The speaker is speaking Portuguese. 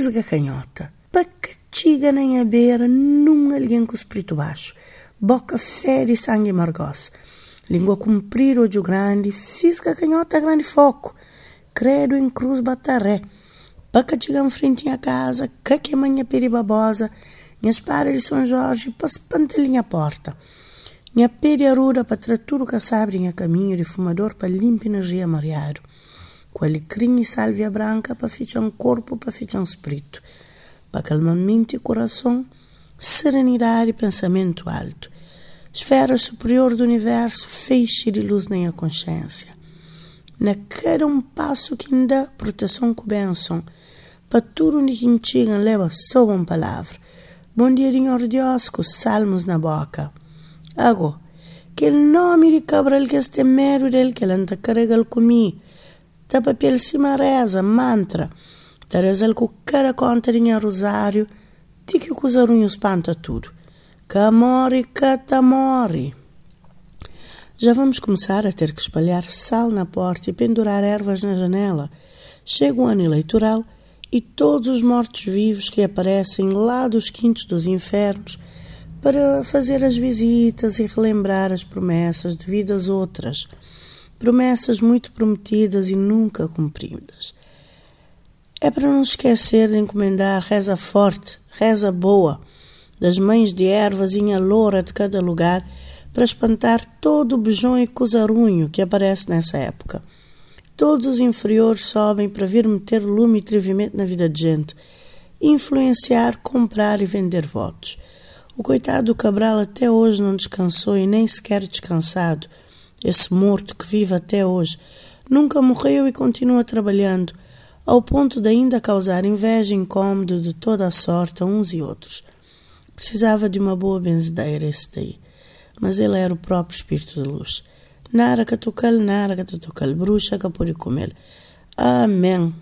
fisga canhota. Pacachiga nem a beira, num alguém com espírito baixo. Boca fere sangue margos. Língua comprida de grande, fisga canhota grande foco. Credo em cruz bataré. Pacachiga em frente à casa, que manhã peribabosa. Minhas paras de São Jorge, para espantelinha a porta. Minha pere ruda para tratar o caçabre em caminho de fumador para limpa energia mareado. Com alecrim e sálvia branca para fichar um corpo, para fichar um espírito. Para calmar mente e coração, serenidade e pensamento alto. Esfera superior do universo, feixe de luz nem a consciência. Na cada um passo que dá, proteção com bênção. Para tudo onde que chega, leva só uma palavra. Bom dia, Senhor Deus, com salmos na boca. Ago, que el nome de cabral que este mero del que lanta carrega el comi, ta papel cima reza, mantra, ta reza el cu cara conta de rosário, ti que cusarunho espanta tudo. Camori, catamori. Já vamos começar a ter que espalhar sal na porta e pendurar ervas na janela. Chega o ano eleitoral e todos os mortos-vivos que aparecem lá dos quintos dos infernos para fazer as visitas e relembrar as promessas de vidas outras, promessas muito prometidas e nunca cumpridas. É para não esquecer de encomendar reza forte, reza boa, das mães de ervas em loura de cada lugar, para espantar todo o beijão e cozarunho que aparece nessa época. Todos os inferiores sobem para vir meter lume e trevimento na vida de gente, influenciar, comprar e vender votos. O coitado do Cabral até hoje não descansou e nem sequer descansado. Esse morto que vive até hoje nunca morreu e continua trabalhando, ao ponto de ainda causar inveja e incômodo de toda a sorte a uns e outros. Precisava de uma boa benzedeira esse daí, mas ele era o próprio espírito de luz. Nara catucal, nara catucal, bruxa capuricumel. Amém.